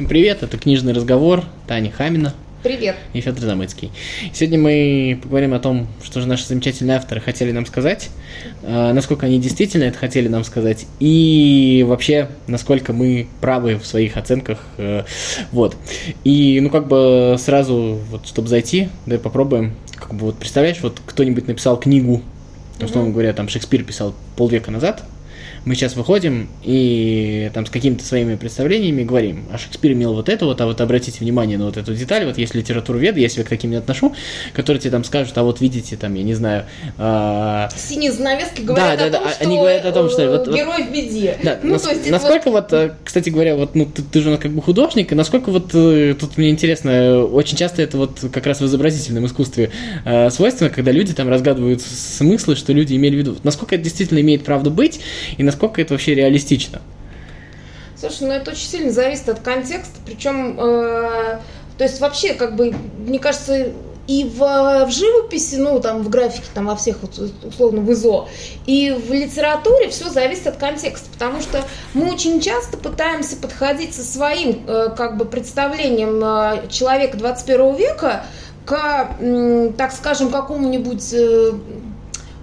Всем привет, это «Книжный разговор», Таня Хамина. Привет. И Федор Замыцкий. Сегодня мы поговорим о том, что же наши замечательные авторы хотели нам сказать, э, насколько они действительно это хотели нам сказать, и вообще, насколько мы правы в своих оценках. Э, вот. И, ну, как бы сразу, вот, чтобы зайти, давай попробуем, как бы вот представляешь, вот кто-нибудь написал книгу, условно mm-hmm. говоря, там Шекспир писал полвека назад, мы сейчас выходим и там с какими-то своими представлениями говорим, а Шекспир имел вот это вот, а вот обратите внимание на вот эту деталь, вот есть литературовед, я себя к таким не отношу, которые тебе там скажут, а вот видите, там, я не знаю... А... Синие занавески говорят да, о да, том, да, что они говорят о том, что... Вот, герой в беде. Да, ну, нас, то есть насколько вот... вот, э, кстати говоря, вот, ну, ты, ты же как бы художник, и насколько вот, э, тут мне интересно, очень часто это вот как раз в изобразительном искусстве э, свойственно, когда люди там разгадывают смыслы, что люди имели в виду. Насколько это действительно имеет правду быть, и насколько это вообще реалистично? Слушай, ну это очень сильно зависит от контекста, причем, э, то есть вообще, как бы, мне кажется, и в, в живописи, ну, там, в графике, там, во всех, условно, в ИЗО, и в литературе все зависит от контекста, потому что мы очень часто пытаемся подходить со своим, э, как бы, представлением э, человека 21 века к, так скажем, какому-нибудь э,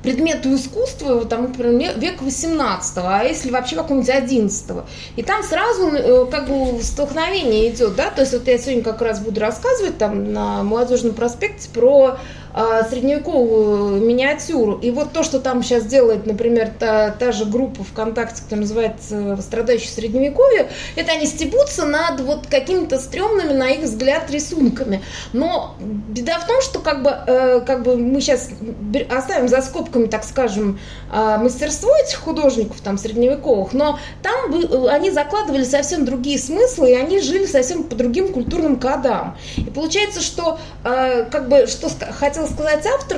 предмету искусства, там, например, век 18 а если вообще какого-нибудь 11 И там сразу э, как бы столкновение идет, да, то есть вот я сегодня как раз буду рассказывать там на Молодежном проспекте про средневековую миниатюру. И вот то, что там сейчас делает, например, та, та же группа ВКонтакте, которая называется «Страдающие средневековье», это они стебутся над вот какими-то стрёмными, на их взгляд, рисунками. Но беда в том, что как бы, э, как бы мы сейчас оставим за скобками, так скажем, э, мастерство этих художников там средневековых, но там бы, они закладывали совсем другие смыслы, и они жили совсем по другим культурным кодам. И получается, что э, как бы, что хотел сказать автор,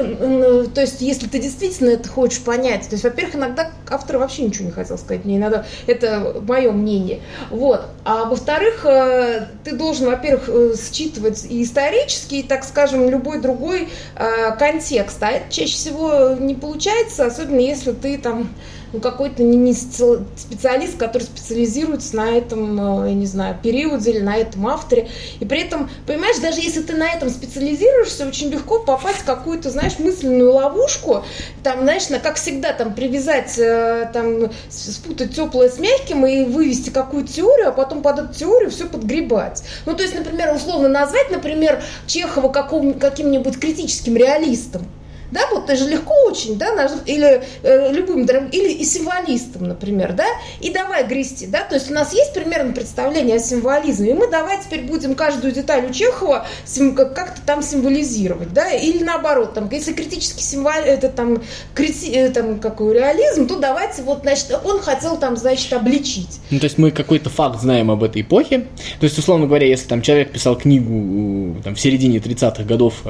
то есть если ты действительно это хочешь понять, то есть, во-первых, иногда автор вообще ничего не хотел сказать, мне иногда, это мое мнение, вот, а во-вторых, э, ты должен, во-первых, э, считывать и исторический, и, так скажем, любой другой э, контекст, а это чаще всего не получается, особенно если ты там ну, какой-то не, не специалист, который специализируется на этом, э, я не знаю, периоде или на этом авторе. И при этом, понимаешь, даже если ты на этом специализируешься, очень легко попасть в какую-то, знаешь, мысленную ловушку, там, знаешь, на, как всегда, там, привязать, э, там, спутать теплое с мягким и вывести какую-то теорию, а потом под эту теорию все подгребать. Ну, то есть, например, условно назвать, например, Чехова каким-нибудь критическим реалистом, да, вот ты же легко очень, да, или э, любым, или и символистом, например, да, и давай грести, да, то есть у нас есть примерно представление о символизме, и мы давай теперь будем каждую деталь у Чехова как-то там символизировать, да, или наоборот, там, если критический символ, это там, крити, э, там, какой реализм, то давайте вот, значит, он хотел там, значит, обличить. Ну, то есть мы какой-то факт знаем об этой эпохе, то есть, условно говоря, если там человек писал книгу там в середине 30-х годов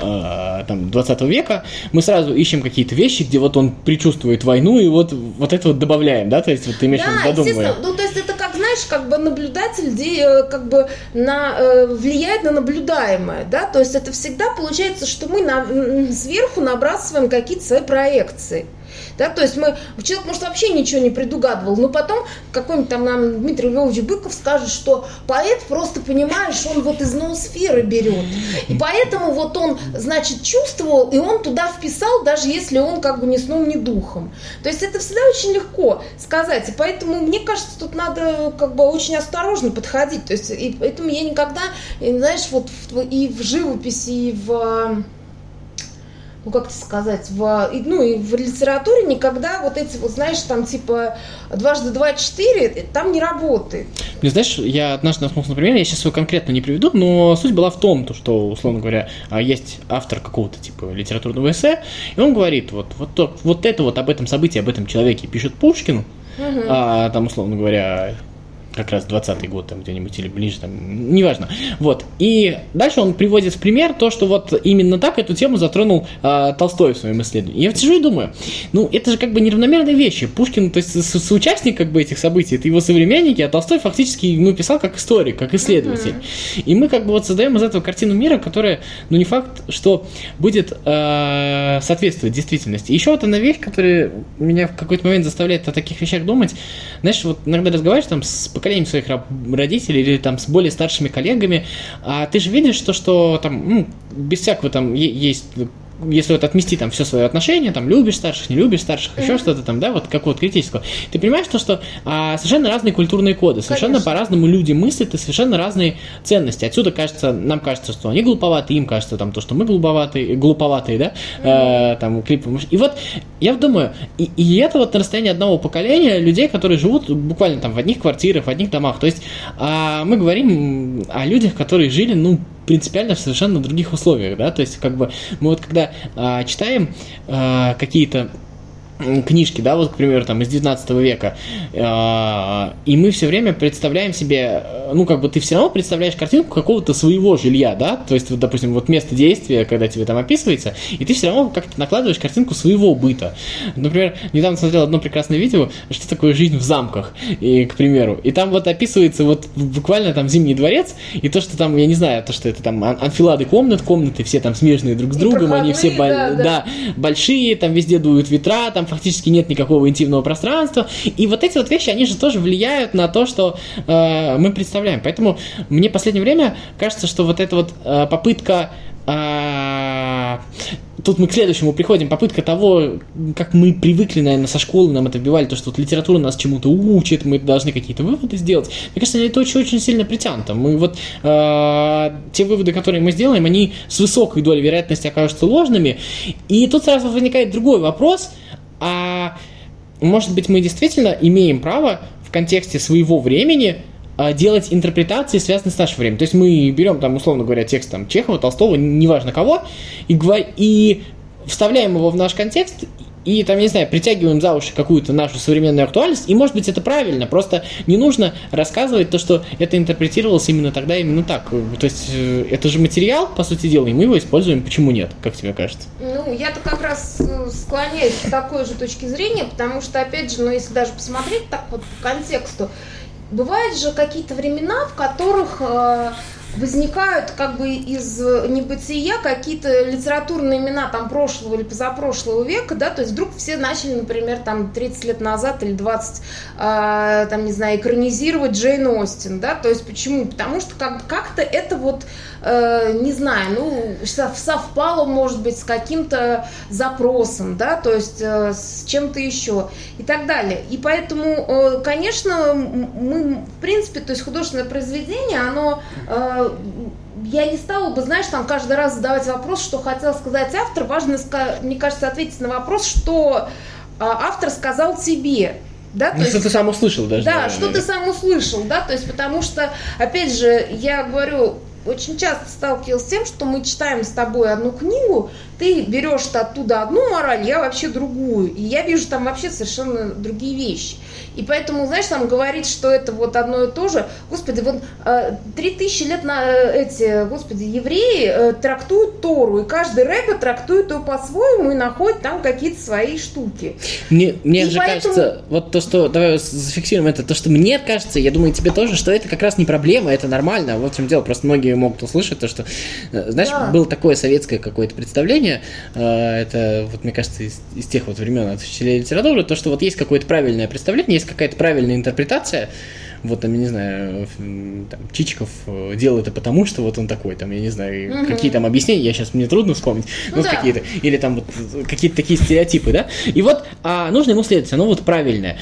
э, там, 20 века, мы сразу ищем какие-то вещи, где вот он предчувствует войну, и вот, вот это вот добавляем, да, то есть вот ты имеешь в виду ну, то есть это как, знаешь, как бы наблюдатель где, э, как бы на, э, влияет на наблюдаемое, да, то есть это всегда получается, что мы на, сверху набрасываем какие-то свои проекции. Да? То есть мы, человек, может, вообще ничего не предугадывал, но потом какой-нибудь там нам Дмитрий Львович Быков скажет, что поэт просто, понимаешь, он вот из ноосферы берет. И поэтому вот он, значит, чувствовал, и он туда вписал, даже если он как бы ни сном, ни духом. То есть это всегда очень легко сказать. И поэтому, мне кажется, тут надо как бы очень осторожно подходить. То есть, и поэтому я никогда, знаешь, вот и в живописи, и в ну как сказать, в, ну и в литературе никогда вот эти вот, знаешь, там типа дважды два четыре, там не работает. Не знаешь, я однажды наткнулся на пример, я сейчас его конкретно не приведу, но суть была в том, то, что, условно говоря, а, есть автор какого-то типа литературного эссе, и он говорит, вот, вот, вот это вот об этом событии, об этом человеке пишет Пушкин, угу. а, там, условно говоря, как раз 20 год там где-нибудь или ближе, там, неважно. Вот. И дальше он приводит в пример то, что вот именно так эту тему затронул э, Толстой в своем исследовании. Я вот сижу и думаю, ну, это же как бы неравномерные вещи. Пушкин, то есть со соучастник как бы этих событий, это его современники, а Толстой фактически, ну, писал как историк, как исследователь. Uh-huh. И мы как бы вот создаем из этого картину мира, которая, ну, не факт, что будет э, соответствовать действительности. Еще вот одна вещь, которая меня в какой-то момент заставляет о таких вещах думать. Знаешь, вот иногда разговариваешь там с поколением своих родителей или там с более старшими коллегами, а ты же видишь то, что там, ну, без всякого там есть если вот отмести там все свои отношения, там любишь старших, не любишь старших, mm-hmm. еще что-то там, да, вот какого-то критического, ты понимаешь то, что а, совершенно разные культурные коды, совершенно по-разному люди мыслят и совершенно разные ценности. Отсюда кажется, нам кажется, что они глуповаты, им кажется там то, что мы глуповатые, глуповатые, да, mm-hmm. э, там клипы. И вот я думаю, и, и это вот на расстоянии одного поколения людей, которые живут буквально там в одних квартирах, в одних домах. То есть а, мы говорим о людях, которые жили, ну, принципиально в совершенно других условиях, да, то есть как бы мы вот когда а, читаем а, какие-то книжки, да, вот, к примеру, там, из 19 века, э, и мы все время представляем себе, ну, как бы ты все равно представляешь картинку какого-то своего жилья, да, то есть, вот, допустим, вот место действия, когда тебе там описывается, и ты все равно как-то накладываешь картинку своего быта. Например, недавно смотрел одно прекрасное видео, что такое жизнь в замках, и, к примеру, и там вот описывается вот буквально там Зимний дворец, и то, что там, я не знаю, то, что это там анфилады комнат, комнаты все там смежные друг с другом, они все да, да. Да, большие, там везде дуют ветра, там фактически нет никакого интимного пространства. И вот эти вот вещи, они же тоже влияют на то, что э, мы представляем. Поэтому мне в последнее время кажется, что вот эта вот э, попытка э, тут мы к следующему приходим, попытка того, как мы привыкли, наверное, со школы нам это вбивали, то, что вот литература нас чему-то учит, мы должны какие-то выводы сделать. Мне кажется, это очень-очень сильно притянуто. Мы вот э, те выводы, которые мы сделаем, они с высокой долей вероятности окажутся ложными. И тут сразу возникает другой вопрос – а может быть мы действительно имеем право в контексте своего времени а, делать интерпретации, связанные с нашим временем. То есть мы берем там, условно говоря, текст там, Чехова, Толстого, неважно кого, и, и вставляем его в наш контекст и там, не знаю, притягиваем за уши какую-то нашу современную актуальность, и может быть это правильно, просто не нужно рассказывать то, что это интерпретировалось именно тогда, именно так. То есть э, это же материал, по сути дела, и мы его используем, почему нет, как тебе кажется? Ну, я-то как раз э, склоняюсь к такой же точке зрения, потому что, опять же, ну, если даже посмотреть так вот по контексту, бывают же какие-то времена, в которых э, возникают как бы из небытия какие-то литературные имена там прошлого или позапрошлого века, да, то есть вдруг все начали, например, там 30 лет назад или 20, э, а, там, не знаю, экранизировать Джейн Остин, да, то есть почему? Потому что как- как-то это вот, э, не знаю, ну, совпало, может быть, с каким-то запросом, да, то есть э, с чем-то еще и так далее. И поэтому, э, конечно, мы, в принципе, то есть художественное произведение, оно э, я не стала бы, знаешь, там каждый раз задавать вопрос, что хотел сказать автор. Важно, мне кажется, ответить на вопрос, что а, автор сказал тебе. Да, ну, что есть, ты сам услышал даже. Да, наверное, что ты сам услышал, да, то есть потому что, опять же, я говорю, очень часто сталкивалась с тем, что мы читаем с тобой одну книгу, ты берешь оттуда одну мораль, я вообще другую. И я вижу там вообще совершенно другие вещи. И поэтому, знаешь, там говорить, что это вот одно и то же, господи, вот э, три тысячи лет на э, эти, господи, евреи э, трактуют Тору, и каждый рэбе трактует ее по-своему и находит там какие-то свои штуки. Мне, мне и же поэтому... кажется, вот то, что, давай зафиксируем это, то, что мне кажется, я думаю, тебе тоже, что это как раз не проблема, это нормально, вот в чем дело, просто многие могут услышать то, что, знаешь, да. было такое советское какое-то представление, это, вот мне кажется, из, из тех вот времен от учителей литературы, то, что вот есть какое-то правильное представление, есть какая-то правильная интерпретация, вот там, я не знаю, там, Чичиков э, делал это потому, что вот он такой, там, я не знаю, угу. какие там объяснения, я сейчас мне трудно вспомнить, ну, ну да. какие-то, или там вот какие-то такие стереотипы, да, и вот а, нужно ему следовать, оно вот правильное.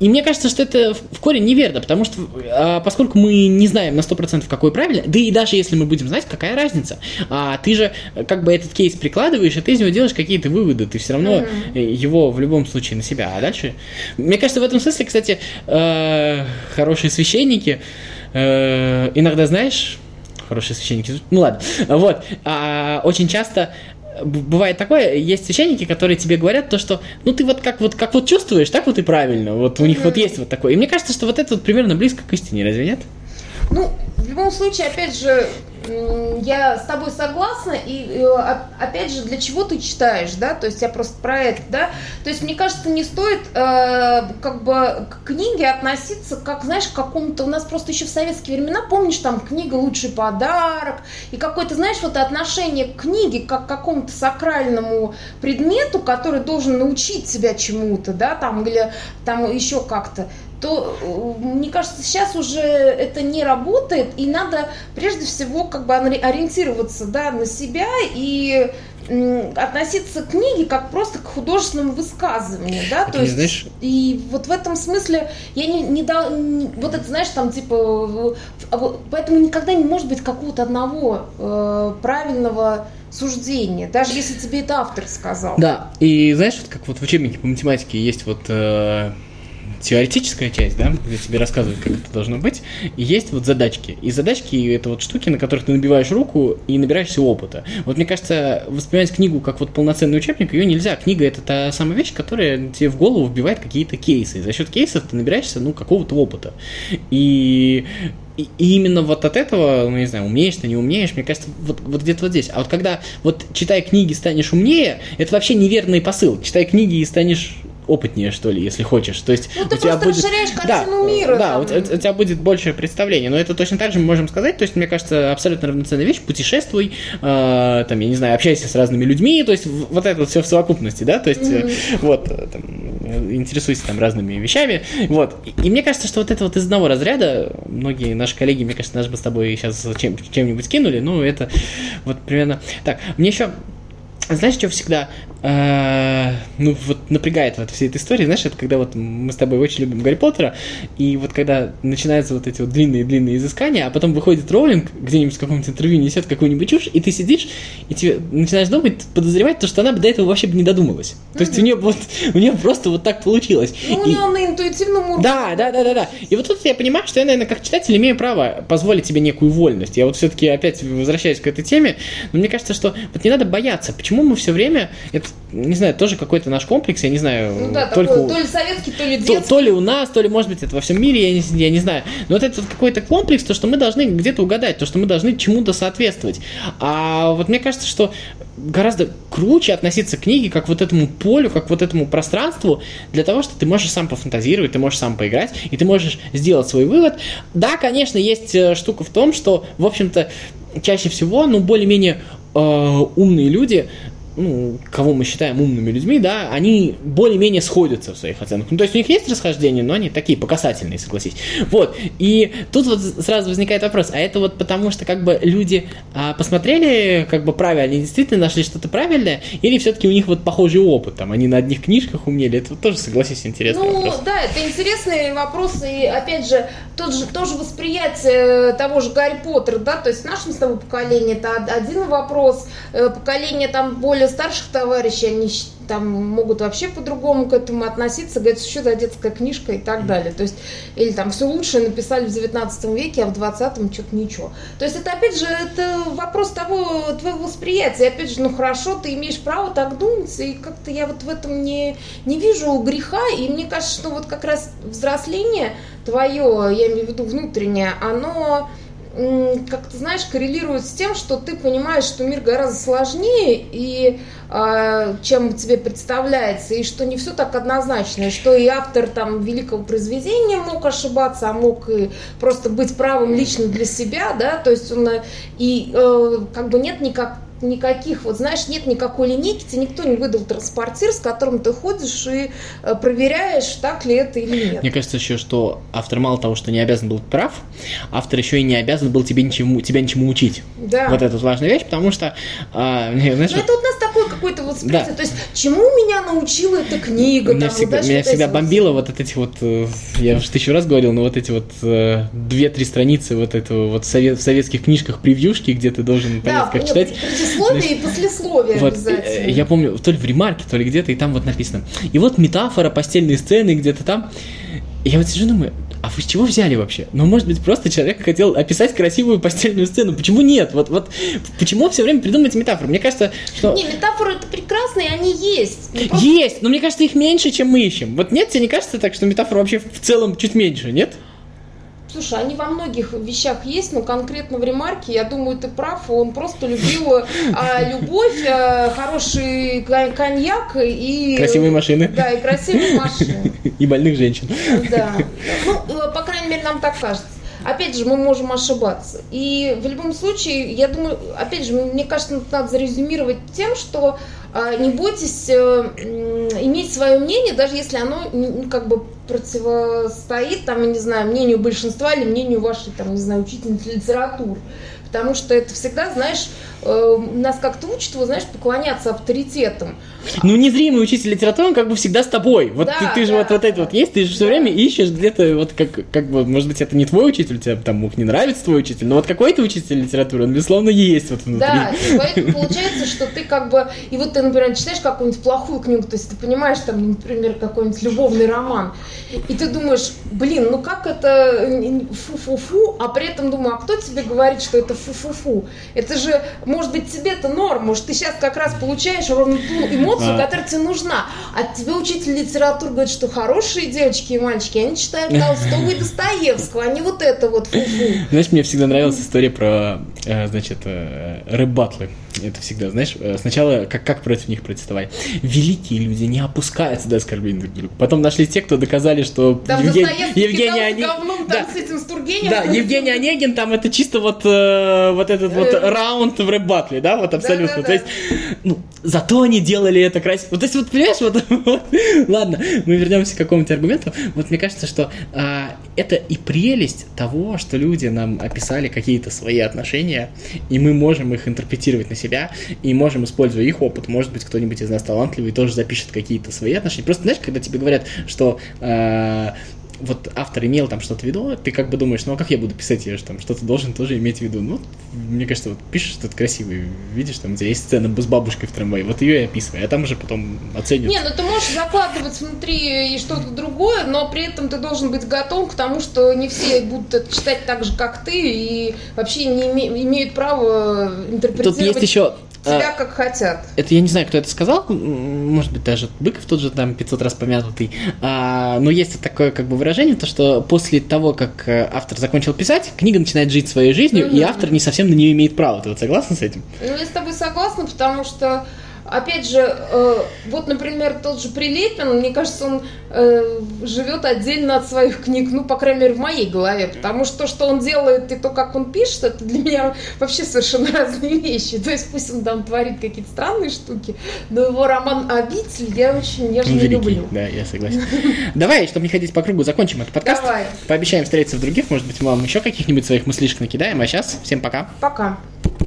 И мне кажется, что это в корень неверно, потому что а, поскольку мы не знаем на 100% какой правильно, да и даже если мы будем знать, какая разница, а, ты же как бы этот кейс прикладываешь, и ты из него делаешь какие-то выводы, ты все равно mm-hmm. его в любом случае на себя. А дальше, мне кажется, в этом смысле, кстати, э, хорошие священники э, иногда, знаешь, хорошие священники, ну ладно, вот, а, очень часто бывает такое, есть священники, которые тебе говорят то, что ну ты вот как вот как вот чувствуешь, так вот и правильно. Вот у mm-hmm. них вот есть вот такое. И мне кажется, что вот это вот примерно близко к истине, разве нет? Ну, в любом случае, опять же, я с тобой согласна, и э, опять же, для чего ты читаешь, да, то есть я просто про это, да, то есть мне кажется, не стоит э, как бы к книге относиться как, знаешь, к какому-то, у нас просто еще в советские времена, помнишь, там книга «Лучший подарок», и какое-то, знаешь, вот отношение к книге как к какому-то сакральному предмету, который должен научить себя чему-то, да, там, или там еще как-то, то, э, мне кажется, сейчас уже это не работает, и надо прежде всего как бы ориентироваться да, на себя и относиться к книге как просто к художественному высказыванию, да, то есть, знаешь... и вот в этом смысле я не, не дал, не, вот это, знаешь, там, типа, а поэтому никогда не может быть какого-то одного э, правильного суждения, даже если тебе это автор сказал. Да, и знаешь, вот как вот в учебнике по математике есть вот э, теоретическая часть, да, где тебе рассказывают, как это должно быть, и есть вот задачки. И задачки — это вот штуки, на которых ты набиваешь руку и набираешься опыта. Вот мне кажется, воспринимать книгу как вот полноценный учебник, ее нельзя. Книга — это та самая вещь, которая тебе в голову вбивает какие-то кейсы. И за счет кейсов ты набираешься, ну, какого-то опыта. И и, именно вот от этого, ну, не знаю, умеешь ты, не умеешь, мне кажется, вот, вот где-то вот здесь. А вот когда вот читая книги станешь умнее, это вообще неверный посыл. Читай книги и станешь опытнее, что ли, если хочешь. То есть ну, ты у тебя будет... расширяешь картину да, мира. Да, у, у, у тебя будет большее представление. Но это точно так же мы можем сказать. То есть, мне кажется, абсолютно равноценная вещь. Путешествуй, э, там, я не знаю, общайся с разными людьми. То есть, вот это вот все в совокупности, да. То есть, mm-hmm. вот, э, там, интересуйся там разными вещами. Вот. И, и мне кажется, что вот это вот из одного разряда, многие наши коллеги, мне кажется, нас бы с тобой сейчас чем, чем-нибудь кинули. Ну, это вот примерно... Так, мне еще знаешь, что всегда ну, вот напрягает вот всей этой истории, знаешь, это когда вот мы с тобой очень любим Гарри Поттера, и вот когда начинаются вот эти вот длинные-длинные изыскания, а потом выходит Роулинг, где-нибудь в каком-то интервью несет какую-нибудь чушь, и ты сидишь, и тебе начинаешь думать, подозревать то, что она бы до этого вообще бы не додумалась. То есть у нее вот, у нее просто вот так получилось. Ну, у нее на интуитивном уровне. Да, да, да, да, да. И вот тут я понимаю, что я, наверное, как читатель имею право позволить себе некую вольность. Я вот все-таки опять возвращаюсь к этой теме, но мне кажется, что вот не надо бояться. Почему мы все время, это, не знаю, тоже какой-то наш комплекс, я не знаю, ну, да, только такой, то ли советский, то ли детский. То, то ли у нас, то ли, может быть, это во всем мире, я не, я не знаю. Но вот это вот какой-то комплекс, то, что мы должны где-то угадать, то, что мы должны чему-то соответствовать. А вот мне кажется, что гораздо круче относиться к книге как вот этому полю, как вот этому пространству, для того, что ты можешь сам пофантазировать, ты можешь сам поиграть, и ты можешь сделать свой вывод. Да, конечно, есть э, штука в том, что, в общем-то, чаще всего, ну, более-менее э, умные люди ну, кого мы считаем умными людьми, да, они более-менее сходятся в своих оценках. Ну, то есть у них есть расхождения, но они такие показательные, согласись. Вот, и тут вот сразу возникает вопрос, а это вот потому, что как бы люди а, посмотрели как бы правильно, они действительно нашли что-то правильное, или все-таки у них вот похожий опыт, там, они на одних книжках умели, это вот тоже, согласись, интересный ну, вопрос. Ну, да, это интересный вопрос, и опять же, тот же, тоже восприятие того же Гарри Поттера, да, то есть в нашем с тобой поколении это один вопрос, э, поколение там более более старших товарищей, они там могут вообще по-другому к этому относиться, говорят, что за детская книжка и так далее. То есть, или там все лучшее написали в 19 веке, а в 20-м что-то ничего. То есть это, опять же, это вопрос того, твоего восприятия. Опять же, ну хорошо, ты имеешь право так думать, и как-то я вот в этом не, не вижу греха, и мне кажется, что вот как раз взросление твое, я имею в виду внутреннее, оно как ты знаешь, коррелирует с тем, что ты понимаешь, что мир гораздо сложнее, и э, чем тебе представляется, и что не все так однозначно, и что и автор там великого произведения мог ошибаться, а мог и просто быть правым лично для себя, да, то есть он и э, как бы нет никак никаких, вот знаешь, нет никакой линейки, тебе никто не выдал транспортир, с которым ты ходишь и э, проверяешь, так ли это или нет. Мне кажется еще, что автор мало того, что не обязан был прав, автор еще и не обязан был тебе ничему, тебя ничему учить. Да. Вот это важная вещь, потому что... А, знаешь, Но это вот у нас такое какое-то вот да. то есть чему меня научила эта книга? Меня там, всегда, вот, меня всегда бомбило вот. вот эти вот, э, я уже тысячу раз говорил, но вот эти вот э, две-три страницы вот этого вот совет, в советских книжках превьюшки, где ты должен понять, да, как читать. Предисловие и послесловие вот, обязательно. Я помню, то ли в ремарке, то ли где-то, и там вот написано. И вот метафора постельной сцены где-то там. И я вот сижу думаю, а вы с чего взяли вообще? Ну, может быть, просто человек хотел описать красивую постельную сцену. Почему нет? Вот, вот почему все время придумывать метафоры? Мне кажется, что... Не, метафоры это прекрасные, они есть. Просто... Есть, но мне кажется, их меньше, чем мы ищем. Вот нет, тебе не кажется так, что метафор вообще в целом чуть меньше, нет? Слушай, они во многих вещах есть, но конкретно в ремарке, я думаю, ты прав, он просто любил а, любовь, а, хороший коньяк и... Красивые машины. Да, и красивые машины. И больных женщин. Да. Ну, э, по крайней мере, нам так кажется. Опять же, мы можем ошибаться. И в любом случае, я думаю, опять же, мне кажется, надо зарезюмировать тем, что а, не бойтесь э, иметь свое мнение, даже если оно ну, как бы противостоит, там, я не знаю, мнению большинства или мнению вашей, там, не знаю, учительницы литературы. Потому что это всегда, знаешь, э, нас как-то учат, вот, знаешь, поклоняться авторитетам. Ну, незримый учитель литературы, он как бы всегда с тобой. Вот Да, ты, ты же да, вот, вот это вот есть, ты же все время ищешь где-то, вот как, как бы, может быть, это не твой учитель, тебе там мог не нравится твой учитель, но вот какой-то учитель литературы, он, безусловно, есть вот внутри. Да, и поэтому получается, что ты как бы, и вот ты, например, читаешь какую-нибудь плохую книгу, то есть ты понимаешь, там, например, какой-нибудь любовный роман, и ты думаешь, блин, ну как это фу-фу-фу, а при этом думаю, а кто тебе говорит, что это фу-фу-фу? Это же, может быть, тебе это норм, может, ты сейчас как раз получаешь ровно ту эмоцию, А. которая тебе нужна, а тебе учитель литературы говорит, что хорошие девочки и мальчики, они читают Толстого и Достоевского, а не вот это вот фу-фу. Знаешь, мне всегда нравилась история про, э, значит, э, рэп-батлы. Это всегда, знаешь, э, сначала как, как против них протестовали. Великие люди не опускаются до оскорбления друг друга. Потом нашли те, кто доказали, что Там Евген- Евгений кидался Оне- говном Да. с этим с Тургеневым. Да, Евгений Онегин, там это чисто вот, э, вот этот вот Э. раунд в рэп-батле, да, вот абсолютно. Да-да-да. То есть, ну, зато они делали это красиво. Вот, то есть, вот, понимаешь, вот, вот, ладно, мы вернемся к какому-нибудь аргументу. Вот мне кажется, что а, это и прелесть того, что люди нам описали какие-то свои отношения, и мы можем их интерпретировать на себя, и можем, используя их опыт, может быть, кто-нибудь из нас талантливый тоже запишет какие-то свои отношения. Просто, знаешь, когда тебе говорят, что а, вот автор имел там что-то в виду, ты как бы думаешь, ну а как я буду писать, я же там что-то должен тоже иметь в виду. Ну, мне кажется, вот пишешь что-то красивое, видишь, там у тебя есть сцена с бабушкой в трамвае, вот ее и описывай, а там уже потом оценят. Не, ну ты можешь закладывать внутри и что-то другое, но при этом ты должен быть готов к тому, что не все будут это читать так же, как ты, и вообще не име- имеют право интерпретировать Тут есть еще... тебя а, как хотят. Это я не знаю, кто это сказал, может быть, даже Быков тот же там 500 раз помянутый, а, но есть такое как бы выражение, то что после того, как э, автор закончил писать, книга начинает жить своей жизнью, и Мгм. автор не совсем на нее имеет права. Ты вот согласна с этим? Ну, я с тобой согласна, потому что, опять же, э, вот, например, тот же Прилепин, мне кажется, он э, живет отдельно от своих книг, ну, по крайней мере, в моей голове, потому что то, что он делает, и то, как он пишет, это для меня вообще совершенно разные вещи. То есть пусть он там творит какие-то странные штуки, но его роман «Обитель» я очень нежно великий, люблю. да, я согласен. Давай, чтобы не ходить по кругу, закончим этот подкаст. Давай, Пообещаем встретиться в других, может быть, мы вам еще каких-нибудь своих мыслишек накидаем, а сейчас всем пока. пока.